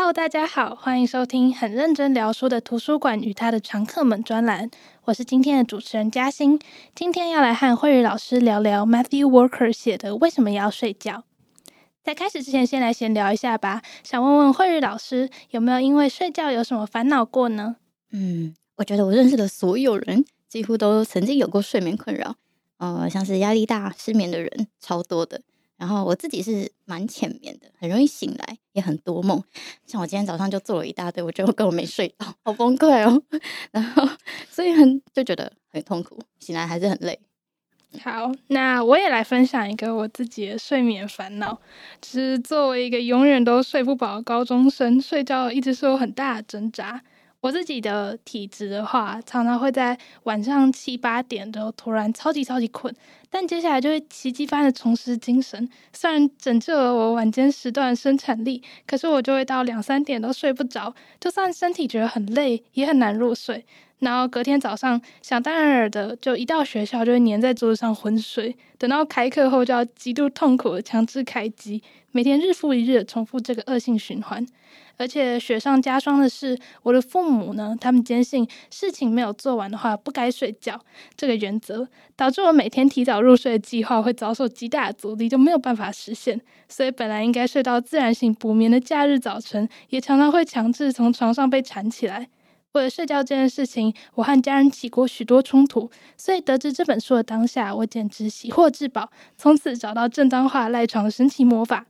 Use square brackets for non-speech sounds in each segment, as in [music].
Hello，大家好，欢迎收听很认真聊书的图书馆与他的常客们专栏。我是今天的主持人嘉欣，今天要来和慧宇老师聊聊 Matthew Walker 写的《为什么要睡觉》。在开始之前，先来闲聊一下吧。想问问慧宇老师，有没有因为睡觉有什么烦恼过呢？嗯，我觉得我认识的所有人几乎都曾经有过睡眠困扰，呃，像是压力大、失眠的人超多的。然后我自己是蛮浅眠的，很容易醒来，也很多梦。像我今天早上就做了一大堆，我觉得我根本没睡到，好崩溃哦。[laughs] 然后所以很就觉得很痛苦，醒来还是很累。好，那我也来分享一个我自己的睡眠烦恼。就是作为一个永远都睡不饱的高中生，睡觉一直是有很大的挣扎。我自己的体质的话，常常会在晚上七八点的突然超级超级困，但接下来就会奇迹般的重拾精神。虽然拯救了我晚间时段生产力，可是我就会到两三点都睡不着。就算身体觉得很累，也很难入睡。然后隔天早上，想当然尔的，就一到学校就会黏在桌子上昏睡，等到开课后就要极度痛苦的强制开机，每天日复一日的重复这个恶性循环。而且雪上加霜的是，我的父母呢，他们坚信事情没有做完的话不该睡觉这个原则，导致我每天提早入睡的计划会遭受极大的阻力，就没有办法实现。所以本来应该睡到自然醒补眠的假日早晨，也常常会强制从床上被缠起来。为了睡觉这件事情，我和家人起过许多冲突，所以得知这本书的当下，我简直喜获至宝，从此找到正当化赖床的神奇魔法。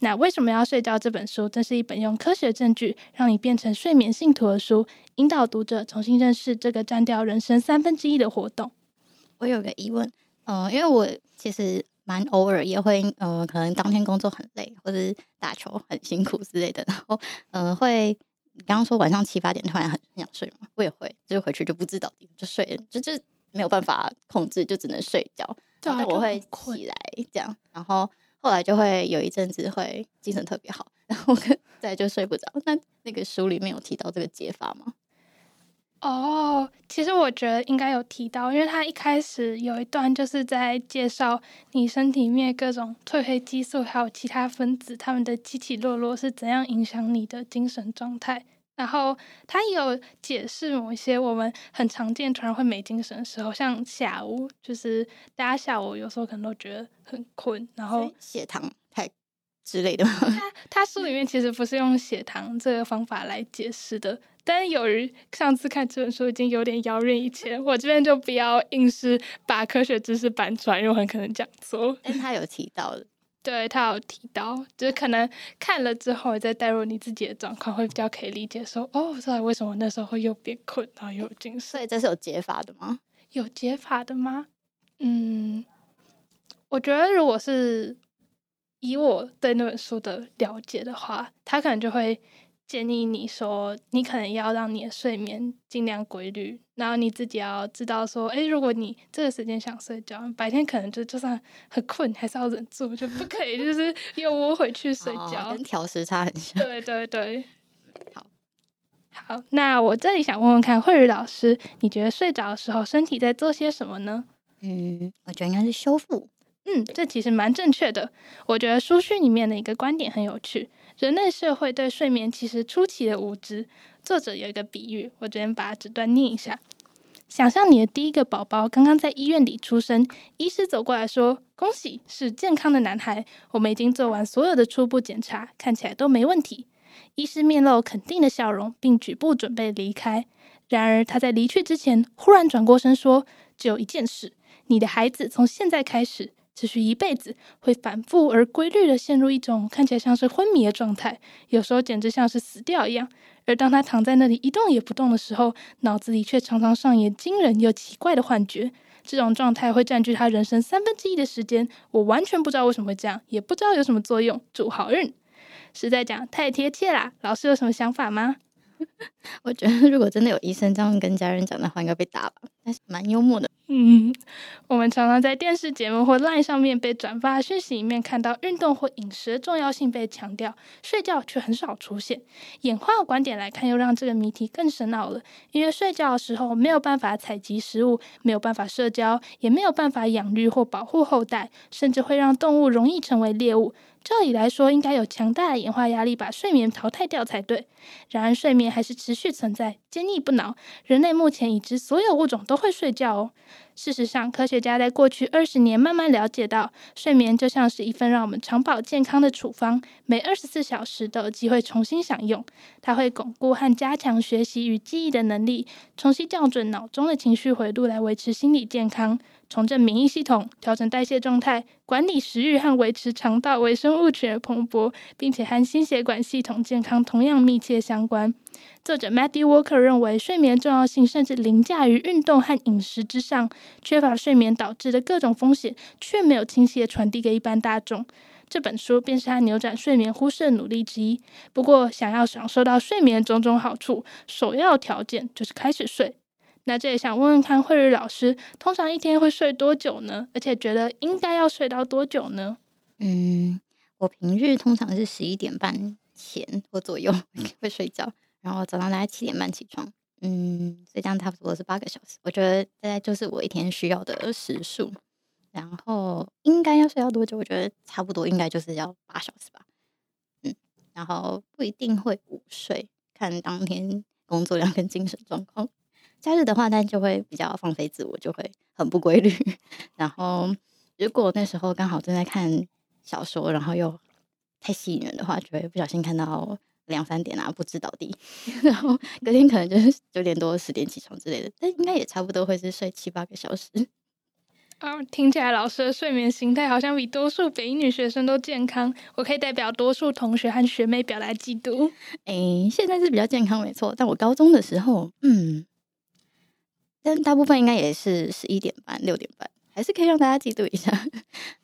那为什么要睡觉？这本书真是一本用科学证据让你变成睡眠信徒的书，引导读者重新认识这个占掉人生三分之一的活动。我有个疑问，呃，因为我其实蛮偶尔也会，呃，可能当天工作很累，或者是打球很辛苦之类的，然后，呃，会。你刚刚说晚上七八点突然很想睡嘛？我也会，就是回去就不知道就睡了，就就没有办法控制，就只能睡觉。对，我会起来这样，然后后来就会有一阵子会精神特别好，然后再就睡不着。那那个书里面有提到这个解法吗？哦，其实我觉得应该有提到，因为他一开始有一段就是在介绍你身体里面各种褪黑激素还有其他分子，他们的起起落落是怎样影响你的精神状态。然后他也有解释某一些我们很常见突然会没精神的时候，像下午，就是大家下午有时候可能都觉得很困，然后血糖太之类的。他他书里面其实不是用血糖这个方法来解释的。但是由于上次看这本书已经有点遥远以前，我这边就不要硬是把科学知识搬出来，因为我很可能讲错。但他有提到的，对，他有提到，就是可能看了之后再带入你自己的状况，会比较可以理解说，哦，知道为什么那时候会又变困，然后又有精神。所以这是有解法的吗？有解法的吗？嗯，我觉得如果是以我对那本书的了解的话，他可能就会。建议你说，你可能要让你的睡眠尽量规律，然后你自己要知道说，诶，如果你这个时间想睡觉，白天可能就就算很困，还是要忍住，就不可以就是 [laughs] 又窝回去睡觉，哦、跟调时差很像。对对对，[laughs] 好，好，那我这里想问问看，慧宇老师，你觉得睡着的时候身体在做些什么呢？嗯，我觉得应该是修复。嗯，这其实蛮正确的。我觉得书讯里面的一个观点很有趣。人类社会对睡眠其实出奇的无知。作者有一个比喻，我这边把这段念一下：想象你的第一个宝宝刚刚在医院里出生，医师走过来说：“恭喜，是健康的男孩。我们已经做完所有的初步检查，看起来都没问题。”医师面露肯定的笑容，并举步准备离开。然而他在离去之前，忽然转过身说：“只有一件事，你的孩子从现在开始。”持续一辈子，会反复而规律地陷入一种看起来像是昏迷的状态，有时候简直像是死掉一样。而当他躺在那里一动也不动的时候，脑子里却常常上演惊人又奇怪的幻觉。这种状态会占据他人生三分之一的时间。我完全不知道为什么会这样，也不知道有什么作用。祝好运。实在讲太贴切啦。老师有什么想法吗？[laughs] 我觉得如果真的有医生这样跟家人讲的话，应该被打吧。但是蛮幽默的。嗯，我们常常在电视节目或 LINE 上面被转发讯息里面看到运动或饮食的重要性被强调，睡觉却很少出现。演化观点来看，又让这个谜题更深奥了。因为睡觉的时候没有办法采集食物，没有办法社交，也没有办法养育或保护后代，甚至会让动物容易成为猎物。照理来说，应该有强大的演化压力把睡眠淘汰掉才对。然而，睡眠还是持续存在，坚毅不挠。人类目前已知所有物种都会睡觉哦。事实上，科学家在过去二十年慢慢了解到，睡眠就像是一份让我们长保健康的处方，每二十四小时都有机会重新享用。它会巩固和加强学习与记忆的能力，重新校准脑中的情绪回路来维持心理健康，重振免疫系统，调整代谢状态，管理食欲和维持肠道微生物群的蓬勃，并且和心血管系统健康同样密切相关。作者 Matthew Walker 认为，睡眠重要性甚至凌驾于运动和饮食之上。缺乏睡眠导致的各种风险，却没有清晰地传递给一般大众。这本书便是他扭转睡眠忽视的努力之一。不过，想要享受到睡眠种种好处，首要条件就是开始睡。那这也想问问看，慧宇老师，通常一天会睡多久呢？而且觉得应该要睡到多久呢？嗯，我平日通常是十一点半前或左右 [laughs] 会睡觉。然后早上大概七点半起床，嗯，所以这样差不多是八个小时。我觉得大概就是我一天需要的时数。然后应该要睡到多久？我觉得差不多应该就是要八小时吧。嗯，然后不一定会午睡，看当天工作量跟精神状况。假日的话，那就会比较放飞自我，就会很不规律。然后如果那时候刚好正在看小说，然后又太吸引人的话，就会不小心看到。两三点啊，不知倒地，[laughs] 然后隔天可能就是九点多、十点起床之类的，但应该也差不多会是睡七八个小时。[laughs] 啊，听起来老师的睡眠形态好像比多数北一女学生都健康，我可以代表多数同学和学妹表达嫉妒。诶，现在是比较健康没错，但我高中的时候，嗯，但大部分应该也是十一点半、六点半。还是可以让大家嫉妒一下，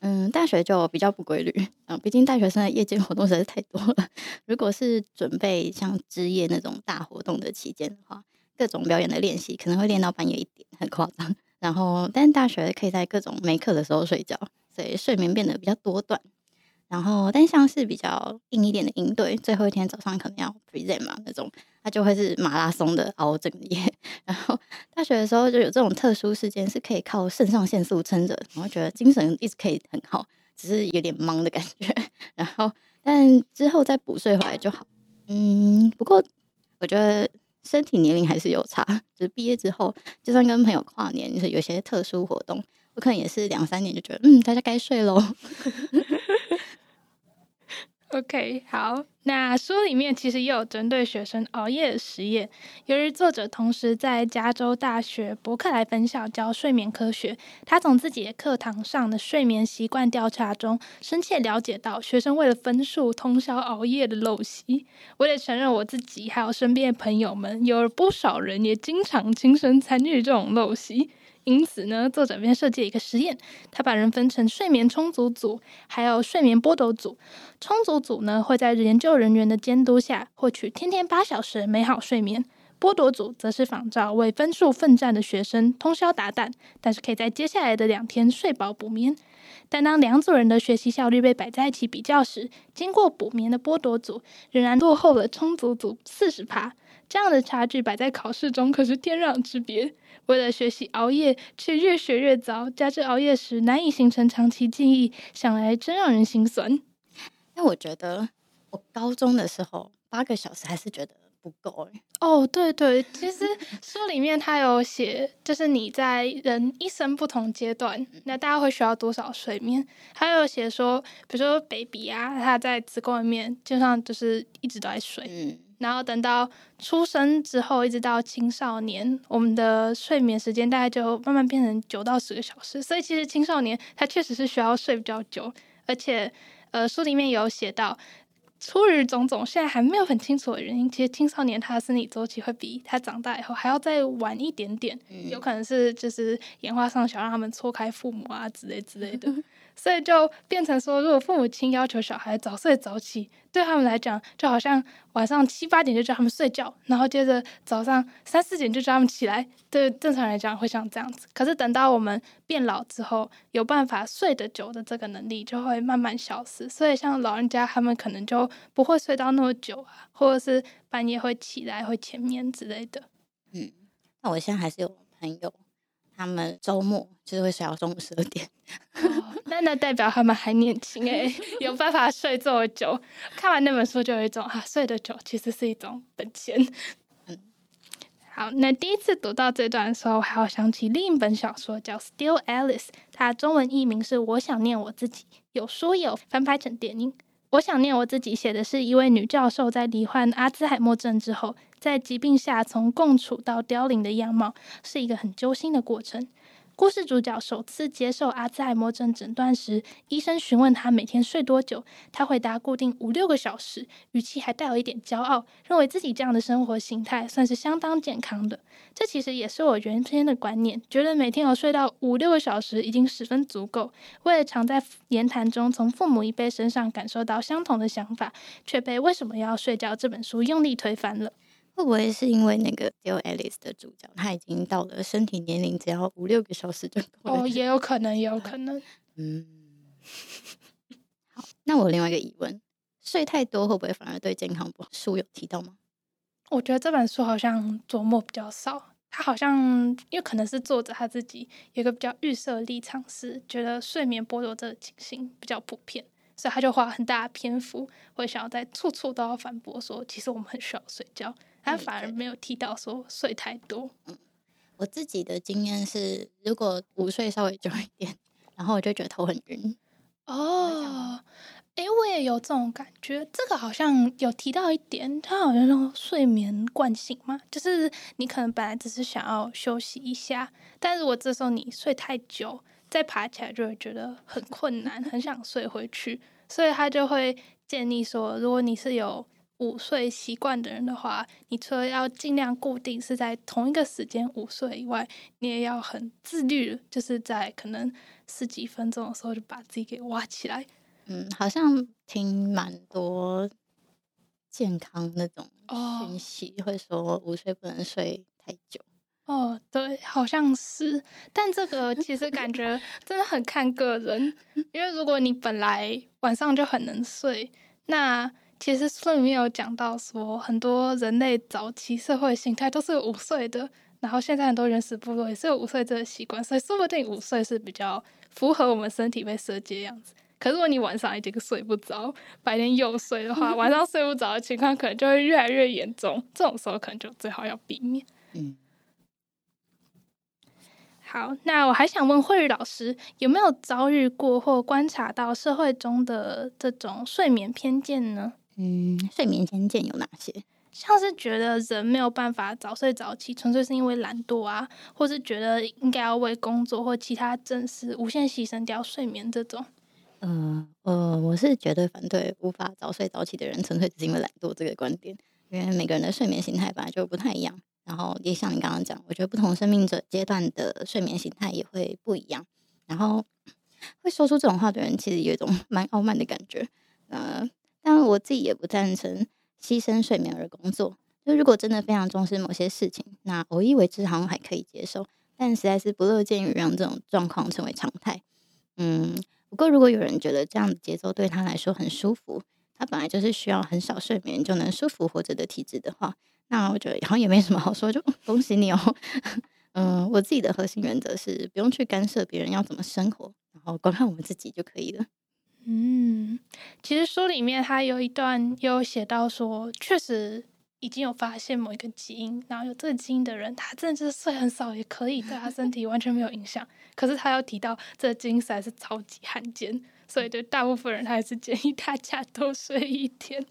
嗯，大学就比较不规律，嗯，毕竟大学生的夜间活动实在是太多了。如果是准备像之夜那种大活动的期间的话，各种表演的练习可能会练到半夜一点，很夸张。然后，但大学可以在各种没课的时候睡觉，所以睡眠变得比较多段。然后，但像是比较硬一点的应对，最后一天早上可能要 present 嘛，那种，它就会是马拉松的熬整夜。[laughs] 然后大学的时候就有这种特殊事件，是可以靠肾上腺素撑着，然后觉得精神一直可以很好，只是有点忙的感觉。[laughs] 然后，但之后再补睡回来就好。嗯，不过我觉得身体年龄还是有差，就是毕业之后，就算跟朋友跨年，就是有些特殊活动，我可能也是两三年就觉得，嗯，大家该睡喽。[laughs] OK，好。那书里面其实也有针对学生熬夜的实验。由于作者同时在加州大学伯克莱分校教睡眠科学，他从自己的课堂上的睡眠习惯调查中，深切了解到学生为了分数通宵熬夜的陋习。我也承认我自己还有身边的朋友们，有不少人也经常亲身参与这种陋习。因此呢，作者便设计了一个实验，他把人分成睡眠充足组，还有睡眠剥夺组。充足组呢，会在研究人员的监督下获取天天八小时美好睡眠；剥夺组则是仿照为分数奋战的学生，通宵达旦，但是可以在接下来的两天睡饱补眠。但当两组人的学习效率被摆在一起比较时，经过补眠的剥夺组仍然落后了充足组四十趴。这样的差距摆在考试中可是天壤之别。为了学习熬夜，却越学越糟，加之熬夜时难以形成长期记忆，想来真让人心酸。那我觉得我高中的时候八个小时还是觉得不够哎。哦，对对，其实书里面他有写，就是你在人一生不同阶段，那大家会需要多少睡眠？还有写说，比如说 baby 啊，他在子宫里面就像就是一直都在睡。嗯然后等到出生之后，一直到青少年，我们的睡眠时间大概就慢慢变成九到十个小时。所以其实青少年他确实是需要睡比较久，而且呃书里面有写到，出于种种现在还没有很清楚的原因，其实青少年他的生理周期会比他长大以后还要再晚一点点，有可能是就是演化上想让他们错开父母啊之类之类的。[laughs] 所以就变成说，如果父母亲要求小孩早睡早起，对他们来讲，就好像晚上七八点就叫他们睡觉，然后接着早上三四点就叫他们起来。对正常来讲会像这样子。可是等到我们变老之后，有办法睡得久的这个能力就会慢慢消失。所以像老人家他们可能就不会睡到那么久啊，或者是半夜会起来会浅眠之类的。嗯，那我现在还是有朋友，他们周末就是会睡到中午十二点。哦，那那代表他们还年轻哎，[laughs] 有办法睡这么久。看完那本书就有一种啊，睡得久其实是一种本钱。嗯，[laughs] 好，那第一次读到这段的时候，还要想起另一本小说叫《Still Alice》，它中文译名是《我想念我自己》，有书有翻拍成电影。我想念我自己，写的是一位女教授在罹患阿兹海默症之后，在疾病下从共处到凋零的样貌，是一个很揪心的过程。故事主角首次接受阿兹海默症诊断时，医生询问他每天睡多久，他回答固定五六个小时，语气还带有一点骄傲，认为自己这样的生活形态算是相当健康的。这其实也是我原先的观念，觉得每天有睡到五六个小时已经十分足够。为了常在言谈中从父母一辈身上感受到相同的想法，却被《为什么要睡觉》这本书用力推翻了。会不会是因为那个《Still Alice》的主角他已经到了身体年龄，只要五六个小时就够了？哦，也有可能，也有 [laughs] 可能。嗯，好。那我另外一个疑问：睡太多会不会反而对健康不好？书有提到吗？我觉得这本书好像琢磨比较少。他好像因为可能是作者他自己有一个比较预设立场，是觉得睡眠剥夺这个情形比较普遍，所以他就花很大的篇幅，会想要在处处都要反驳说，其实我们很需要睡觉。他反而没有提到说睡太多。嗯，我自己的经验是，如果午睡稍微久一点，然后我就觉得头很晕。哦，哎，我也有这种感觉。这个好像有提到一点，他好像说睡眠惯性嘛，就是你可能本来只是想要休息一下，但是我这时候你睡太久，再爬起来就会觉得很困难，很想睡回去，所以他就会建议说，如果你是有午睡习惯的人的话，你除了要尽量固定是在同一个时间午睡以外，你也要很自律，就是在可能十几分钟的时候就把自己给挖起来。嗯，好像听蛮多健康那种讯息，会说午睡不能睡太久。哦，对，好像是，但这个其实感觉 [laughs] 真的很看个人，因为如果你本来晚上就很能睡，那其实书里面有讲到说，很多人类早期社会形态都是午睡的，然后现在很多原始部落也是有午睡这个习惯，所以说不定午睡是比较符合我们身体被设计的样子。可是如果你晚上已经睡不着，白天又睡的话，晚上睡不着的情况可能就会越来越严重，这种时候可能就最好要避免。嗯。好，那我还想问慧宇老师，有没有遭遇过或观察到社会中的这种睡眠偏见呢？嗯，睡眠偏见有哪些？像是觉得人没有办法早睡早起，纯粹是因为懒惰啊，或是觉得应该要为工作或其他正事无限牺牲掉睡眠这种。嗯呃，呃，我是绝对反对无法早睡早起的人纯粹只是因为懒惰这个观点，因为每个人的睡眠形态本来就不太一样，然后也像你刚刚讲，我觉得不同生命者阶段的睡眠形态也会不一样，然后会说出这种话的人其实有一种 [laughs] 蛮傲慢的感觉，呃。但我自己也不赞成牺牲睡眠而工作。就如果真的非常重视某些事情，那偶一为之好像还可以接受，但实在是不乐见于让这种状况成为常态。嗯，不过如果有人觉得这样的节奏对他来说很舒服，他本来就是需要很少睡眠就能舒服活着的体质的话，那我觉得好像也没什么好说，就恭喜你哦。[laughs] 嗯，我自己的核心原则是不用去干涉别人要怎么生活，然后光看我们自己就可以了。嗯，其实书里面他有一段有写到说，确实已经有发现某一个基因，然后有这个基因的人，他真的就是睡很少也可以，对他身体完全没有影响。可是他又提到这个基因实在是超级罕见，所以对大部分人，他还是建议大家多睡一天。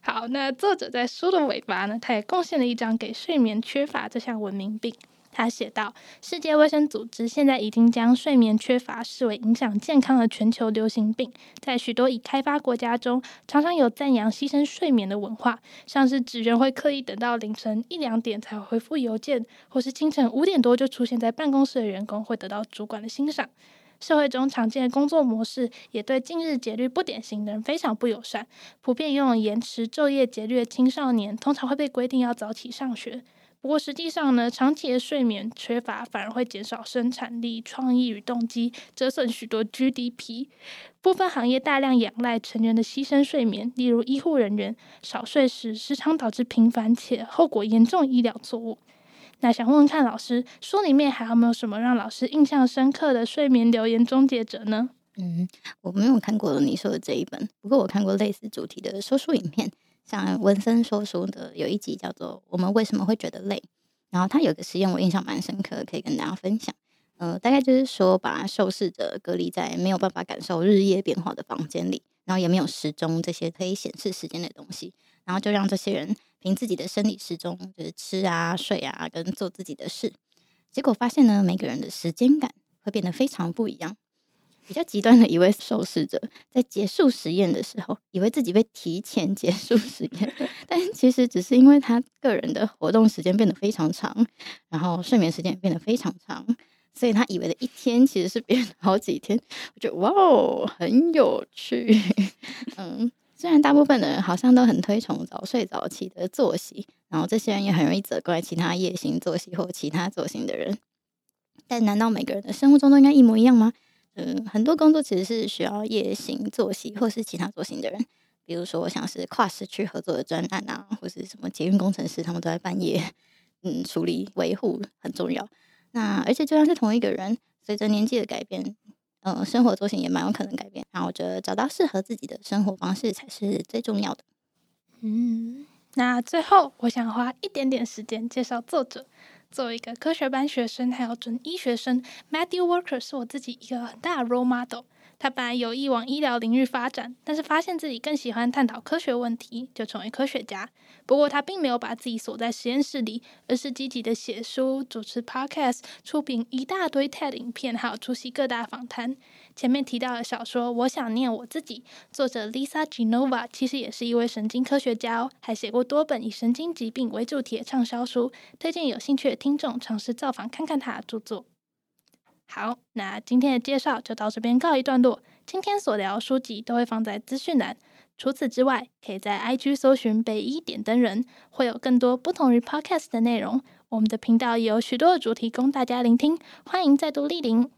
好，那作者在书的尾巴呢，他也贡献了一章给睡眠缺乏这项文明病。他写道：“世界卫生组织现在已经将睡眠缺乏视为影响健康的全球流行病。在许多已开发国家中，常常有赞扬牺牲睡眠的文化，像是职员会刻意等到凌晨一两点才回复邮件，或是清晨五点多就出现在办公室的员工会得到主管的欣赏。社会中常见的工作模式也对近日节律不典型的人非常不友善。普遍拥有延迟昼夜节律的青少年，通常会被规定要早起上学。不过实际上呢，长期的睡眠缺乏反而会减少生产力、创意与动机，折损许多 GDP。部分行业大量仰赖成员的牺牲睡眠，例如医护人员少睡时，时常导致频繁且后果严重医疗错误。那想问问看老师，书里面还有没有什么让老师印象深刻的睡眠留言终结者呢？嗯，我没有看过你说的这一本，不过我看过类似主题的说书影片。像文森说书的有一集叫做《我们为什么会觉得累》，然后他有个实验我印象蛮深刻，可以跟大家分享。呃，大概就是说把受试者隔离在没有办法感受日夜变化的房间里，然后也没有时钟这些可以显示时间的东西，然后就让这些人凭自己的生理时钟，就是吃啊、睡啊跟做自己的事。结果发现呢，每个人的时间感会变得非常不一样。比较极端的一位受试者，在结束实验的时候，以为自己被提前结束实验，[laughs] 但其实只是因为他个人的活动时间变得非常长，然后睡眠时间也变得非常长，所以他以为的一天其实是变了好几天。我觉得哇哦，很有趣。[laughs] 嗯，虽然大部分的人好像都很推崇早睡早起的作息，然后这些人也很容易责怪其他夜行作息或其他作息的人，但难道每个人的生物钟都应该一模一样吗？嗯，很多工作其实是需要夜行作息或是其他作息的人，比如说像是跨时区合作的专案啊，或是什么捷运工程师，他们都在半夜嗯处理维护，很重要。那而且就算是同一个人，随着年纪的改变，嗯，生活作息也蛮有可能改变。那我觉得找到适合自己的生活方式才是最重要的。嗯，那最后我想花一点点时间介绍作者。作为一个科学班学生，还有准医学生，Matthew Walker 是我自己一个很大的 role model。他本来有意往医疗领域发展，但是发现自己更喜欢探讨科学问题，就成为科学家。不过他并没有把自己锁在实验室里，而是积极的写书、主持 podcast、出品一大堆 TED 影片，还有出席各大访谈。前面提到的小说《我想念我自己》，作者 Lisa Genova 其实也是一位神经科学家哦，还写过多本以神经疾病为主题的畅销书，推荐有兴趣的听众尝试造访看看他的著作。好，那今天的介绍就到这边告一段落。今天所聊书籍都会放在资讯栏。除此之外，可以在 IG 搜寻北一点灯人，会有更多不同于 Podcast 的内容。我们的频道也有许多的主题供大家聆听，欢迎再度莅临。